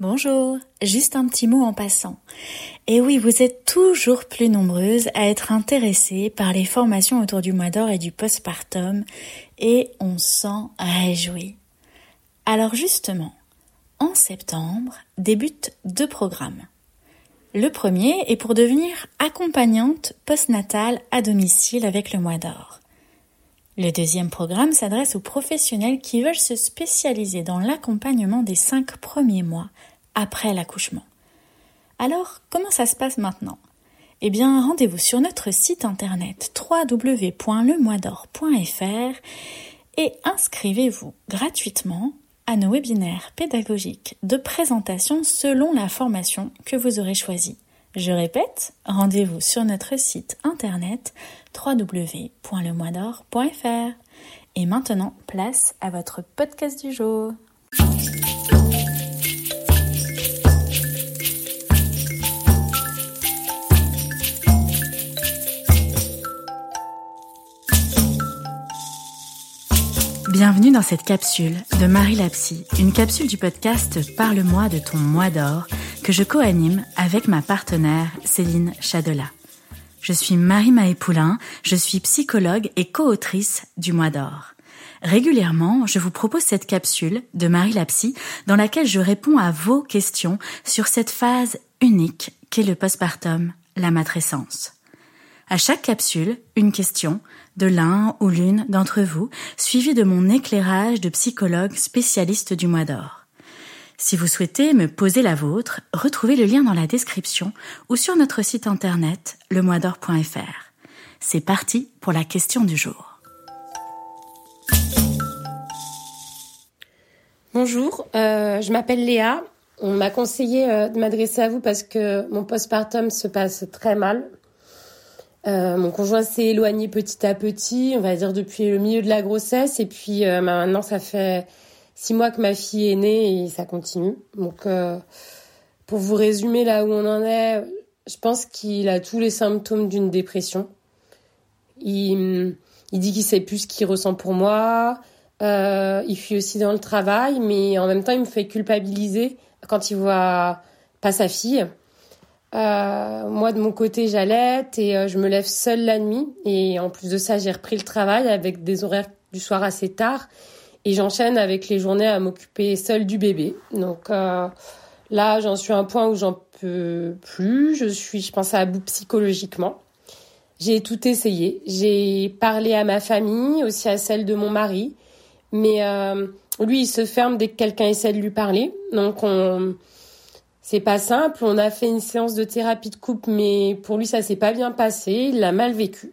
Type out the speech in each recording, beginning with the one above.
Bonjour, juste un petit mot en passant. Et oui, vous êtes toujours plus nombreuses à être intéressées par les formations autour du mois d'or et du postpartum, et on s'en réjouit. Alors justement, en septembre débutent deux programmes. Le premier est pour devenir accompagnante postnatale à domicile avec le mois d'or. Le deuxième programme s'adresse aux professionnels qui veulent se spécialiser dans l'accompagnement des cinq premiers mois après l'accouchement. Alors, comment ça se passe maintenant? Eh bien, rendez-vous sur notre site internet www.lemoisdor.fr et inscrivez-vous gratuitement à nos webinaires pédagogiques de présentation selon la formation que vous aurez choisie. Je répète, rendez-vous sur notre site internet www.lemoisdor.fr. Et maintenant, place à votre podcast du jour. Bienvenue dans cette capsule de Marie Lapsy, une capsule du podcast Parle-moi de ton mois d'or que je co-anime avec ma partenaire Céline Chadela. Je suis Marie Maëpoulin, je suis psychologue et co-autrice du mois d'or. Régulièrement, je vous propose cette capsule de Marie Lapsy dans laquelle je réponds à vos questions sur cette phase unique qu'est le postpartum, la matrescence. À chaque capsule, une question de l'un ou l'une d'entre vous, suivie de mon éclairage de psychologue spécialiste du mois d'or. Si vous souhaitez me poser la vôtre, retrouvez le lien dans la description ou sur notre site internet lemoisdor.fr. C'est parti pour la question du jour. Bonjour, euh, je m'appelle Léa. On m'a conseillé euh, de m'adresser à vous parce que mon postpartum se passe très mal. Euh, mon conjoint s'est éloigné petit à petit, on va dire depuis le milieu de la grossesse, et puis euh, bah, maintenant ça fait six mois que ma fille est née et ça continue. Donc, euh, pour vous résumer là où on en est, je pense qu'il a tous les symptômes d'une dépression. Il, il dit qu'il sait plus ce qu'il ressent pour moi. il fuit aussi dans le travail, mais en même temps il me fait culpabiliser quand il voit pas sa fille. Euh, moi, de mon côté, j'allaite et euh, je me lève seule la nuit. Et en plus de ça, j'ai repris le travail avec des horaires du soir assez tard. Et j'enchaîne avec les journées à m'occuper seule du bébé. Donc euh, là, j'en suis à un point où j'en peux plus. Je suis, je pense, à bout psychologiquement. J'ai tout essayé. J'ai parlé à ma famille, aussi à celle de mon mari. Mais lui, il se ferme dès que quelqu'un essaie de lui parler. Donc on c'est pas simple. On a fait une séance de thérapie de couple, mais pour lui, ça s'est pas bien passé. Il l'a mal vécu.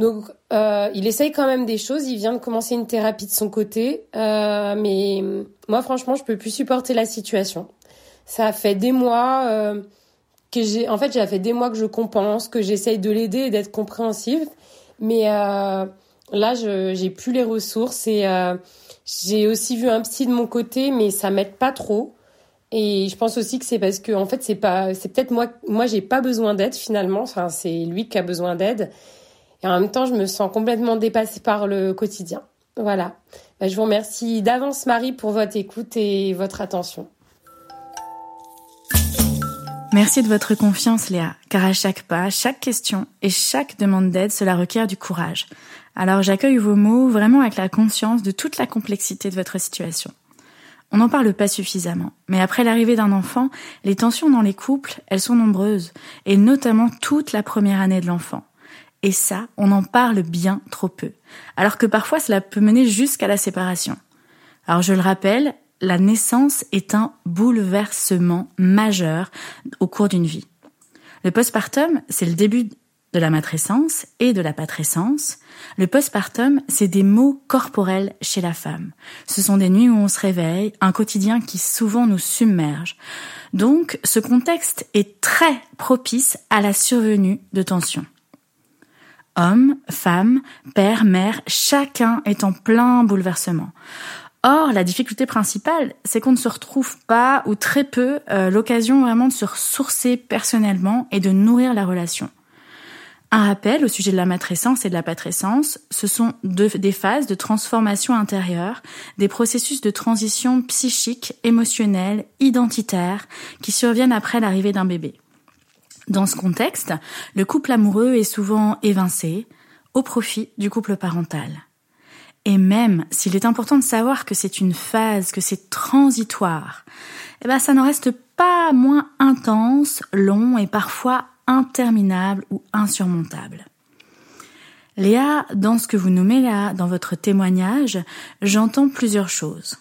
Donc, euh, il essaye quand même des choses. Il vient de commencer une thérapie de son côté, euh, mais moi, franchement, je peux plus supporter la situation. Ça fait des mois euh, que j'ai, en fait, j'ai fait des mois que je compense, que j'essaye de l'aider et d'être compréhensive, mais là, j'ai plus les ressources et j'ai aussi vu un psy de mon côté, mais ça m'aide pas trop. Et je pense aussi que c'est parce que en fait c'est pas c'est peut-être moi moi j'ai pas besoin d'aide finalement enfin c'est lui qui a besoin d'aide et en même temps je me sens complètement dépassée par le quotidien. Voilà. Bah, je vous remercie d'avance Marie pour votre écoute et votre attention. Merci de votre confiance Léa, car à chaque pas, chaque question et chaque demande d'aide, cela requiert du courage. Alors j'accueille vos mots vraiment avec la conscience de toute la complexité de votre situation. On n'en parle pas suffisamment. Mais après l'arrivée d'un enfant, les tensions dans les couples, elles sont nombreuses, et notamment toute la première année de l'enfant. Et ça, on en parle bien trop peu. Alors que parfois cela peut mener jusqu'à la séparation. Alors je le rappelle, la naissance est un bouleversement majeur au cours d'une vie. Le postpartum, c'est le début de la matrescence et de la patrescence, le postpartum, c'est des maux corporels chez la femme. Ce sont des nuits où on se réveille, un quotidien qui souvent nous submerge. Donc, ce contexte est très propice à la survenue de tensions. Hommes, femmes, père, mère, chacun est en plein bouleversement. Or, la difficulté principale, c'est qu'on ne se retrouve pas ou très peu euh, l'occasion vraiment de se ressourcer personnellement et de nourrir la relation. Un rappel au sujet de la matrescence et de la patrescence, ce sont des phases de transformation intérieure, des processus de transition psychique, émotionnelle, identitaire, qui surviennent après l'arrivée d'un bébé. Dans ce contexte, le couple amoureux est souvent évincé au profit du couple parental. Et même s'il est important de savoir que c'est une phase, que c'est transitoire, eh ben ça n'en reste pas moins intense, long et parfois interminable ou insurmontable. Léa, dans ce que vous nommez là, dans votre témoignage, j'entends plusieurs choses.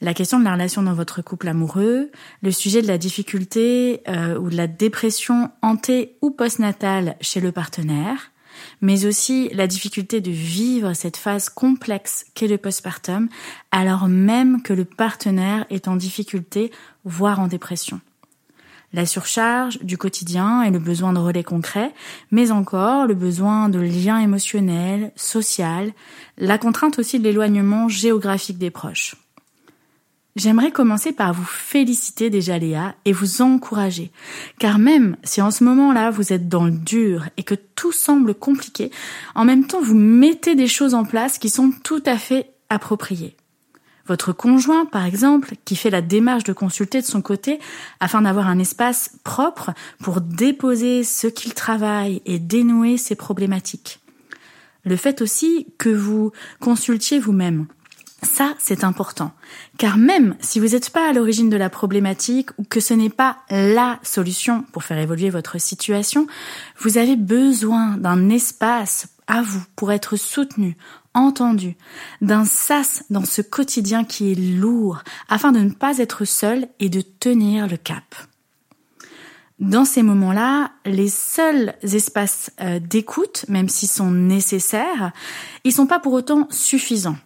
La question de la relation dans votre couple amoureux, le sujet de la difficulté euh, ou de la dépression anté ou postnatale chez le partenaire, mais aussi la difficulté de vivre cette phase complexe qu'est le postpartum, alors même que le partenaire est en difficulté, voire en dépression la surcharge du quotidien et le besoin de relais concrets, mais encore le besoin de liens émotionnels, social, la contrainte aussi de l'éloignement géographique des proches. J'aimerais commencer par vous féliciter déjà Léa et vous encourager, car même si en ce moment-là vous êtes dans le dur et que tout semble compliqué, en même temps vous mettez des choses en place qui sont tout à fait appropriées. Votre conjoint, par exemple, qui fait la démarche de consulter de son côté afin d'avoir un espace propre pour déposer ce qu'il travaille et dénouer ses problématiques. Le fait aussi que vous consultiez vous-même. Ça, c'est important. Car même si vous n'êtes pas à l'origine de la problématique ou que ce n'est pas la solution pour faire évoluer votre situation, vous avez besoin d'un espace à vous pour être soutenu, entendu, d'un sas dans ce quotidien qui est lourd, afin de ne pas être seul et de tenir le cap. Dans ces moments-là, les seuls espaces euh, d'écoute, même s'ils sont nécessaires, ils sont pas pour autant suffisants.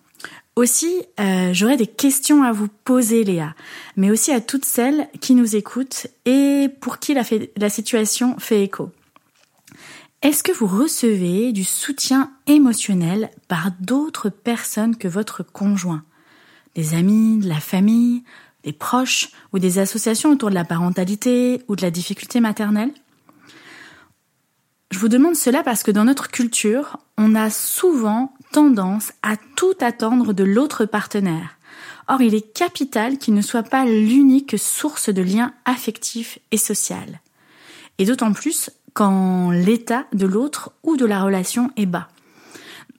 Aussi, euh, j'aurais des questions à vous poser, Léa, mais aussi à toutes celles qui nous écoutent et pour qui la, la situation fait écho. Est-ce que vous recevez du soutien émotionnel par d'autres personnes que votre conjoint? Des amis, de la famille, des proches ou des associations autour de la parentalité ou de la difficulté maternelle? Je vous demande cela parce que dans notre culture, on a souvent tendance à tout attendre de l'autre partenaire. Or, il est capital qu'il ne soit pas l'unique source de lien affectif et social. Et d'autant plus quand l'état de l'autre ou de la relation est bas.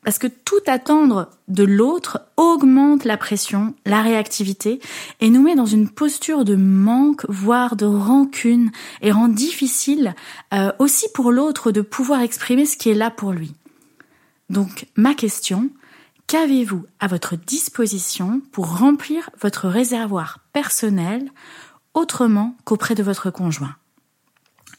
Parce que tout attendre de l'autre augmente la pression, la réactivité et nous met dans une posture de manque, voire de rancune et rend difficile euh, aussi pour l'autre de pouvoir exprimer ce qui est là pour lui. Donc ma question, qu'avez-vous à votre disposition pour remplir votre réservoir personnel autrement qu'auprès de votre conjoint?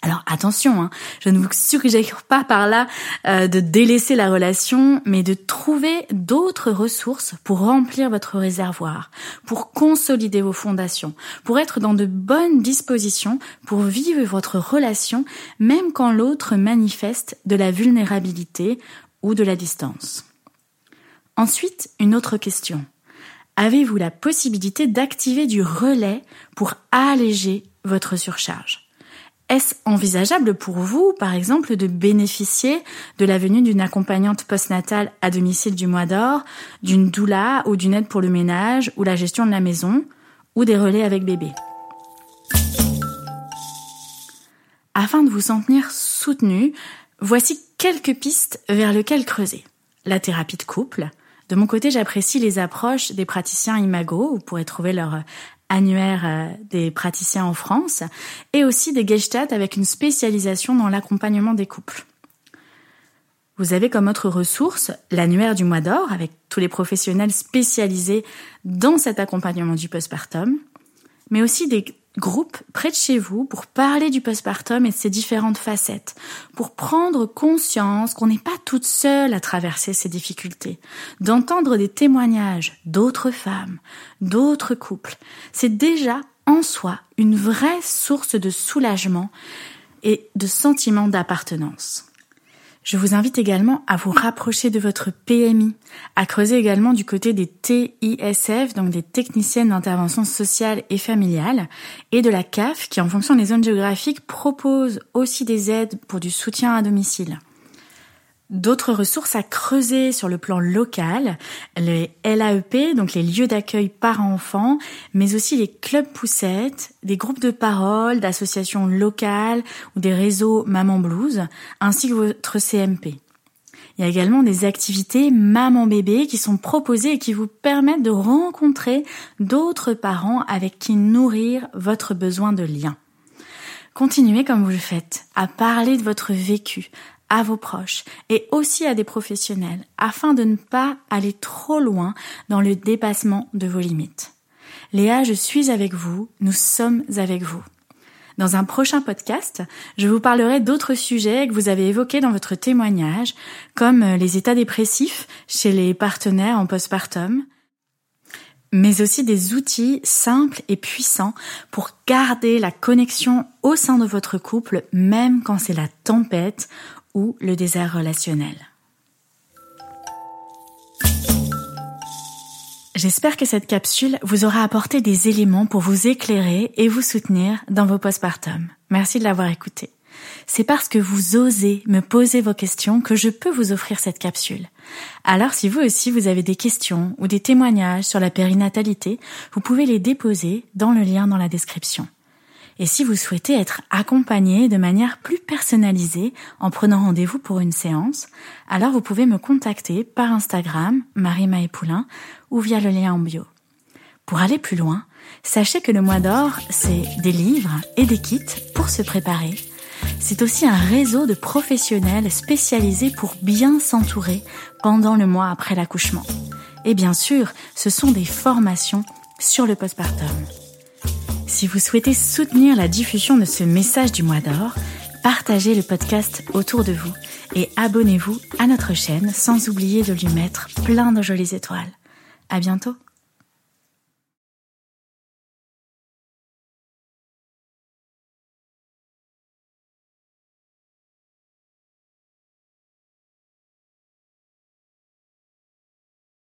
Alors attention, hein, je ne vous suggère pas par là euh, de délaisser la relation, mais de trouver d'autres ressources pour remplir votre réservoir, pour consolider vos fondations, pour être dans de bonnes dispositions pour vivre votre relation, même quand l'autre manifeste de la vulnérabilité ou de la distance. Ensuite, une autre question. Avez-vous la possibilité d'activer du relais pour alléger votre surcharge? Est-ce envisageable pour vous, par exemple, de bénéficier de la venue d'une accompagnante postnatale à domicile du mois d'or, d'une doula ou d'une aide pour le ménage ou la gestion de la maison, ou des relais avec bébé? Afin de vous sentir soutenu, voici quelques pistes vers lesquelles creuser. La thérapie de couple. De mon côté, j'apprécie les approches des praticiens Imago. Vous pourrez trouver leur annuaire euh, des praticiens en France, et aussi des Gestalt avec une spécialisation dans l'accompagnement des couples. Vous avez comme autre ressource l'annuaire du mois d'or avec tous les professionnels spécialisés dans cet accompagnement du postpartum, mais aussi des groupe près de chez vous pour parler du postpartum et de ses différentes facettes, pour prendre conscience qu'on n'est pas toute seule à traverser ces difficultés, d'entendre des témoignages d'autres femmes, d'autres couples. C'est déjà en soi une vraie source de soulagement et de sentiment d'appartenance. Je vous invite également à vous rapprocher de votre PMI, à creuser également du côté des TISF, donc des techniciennes d'intervention sociale et familiale, et de la CAF, qui en fonction des zones géographiques propose aussi des aides pour du soutien à domicile. D'autres ressources à creuser sur le plan local, les LAEP, donc les lieux d'accueil parents-enfants, mais aussi les clubs poussettes, des groupes de parole, d'associations locales ou des réseaux Maman Blues, ainsi que votre CMP. Il y a également des activités maman-bébé qui sont proposées et qui vous permettent de rencontrer d'autres parents avec qui nourrir votre besoin de lien. Continuez comme vous le faites à parler de votre vécu, à vos proches et aussi à des professionnels afin de ne pas aller trop loin dans le dépassement de vos limites. Léa, je suis avec vous, nous sommes avec vous. Dans un prochain podcast, je vous parlerai d'autres sujets que vous avez évoqués dans votre témoignage, comme les états dépressifs chez les partenaires en postpartum, mais aussi des outils simples et puissants pour garder la connexion au sein de votre couple, même quand c'est la tempête ou le désert relationnel. J'espère que cette capsule vous aura apporté des éléments pour vous éclairer et vous soutenir dans vos postpartum. Merci de l'avoir écouté. C'est parce que vous osez me poser vos questions que je peux vous offrir cette capsule. Alors si vous aussi vous avez des questions ou des témoignages sur la périnatalité, vous pouvez les déposer dans le lien dans la description. Et si vous souhaitez être accompagné de manière plus personnalisée en prenant rendez-vous pour une séance, alors vous pouvez me contacter par Instagram, Marie Poulain, ou via le lien en bio. Pour aller plus loin, sachez que le mois d'or, c'est des livres et des kits pour se préparer. C'est aussi un réseau de professionnels spécialisés pour bien s'entourer pendant le mois après l'accouchement. Et bien sûr, ce sont des formations sur le postpartum. Si vous souhaitez soutenir la diffusion de ce message du mois d'or, partagez le podcast autour de vous et abonnez-vous à notre chaîne sans oublier de lui mettre plein de jolies étoiles. À bientôt!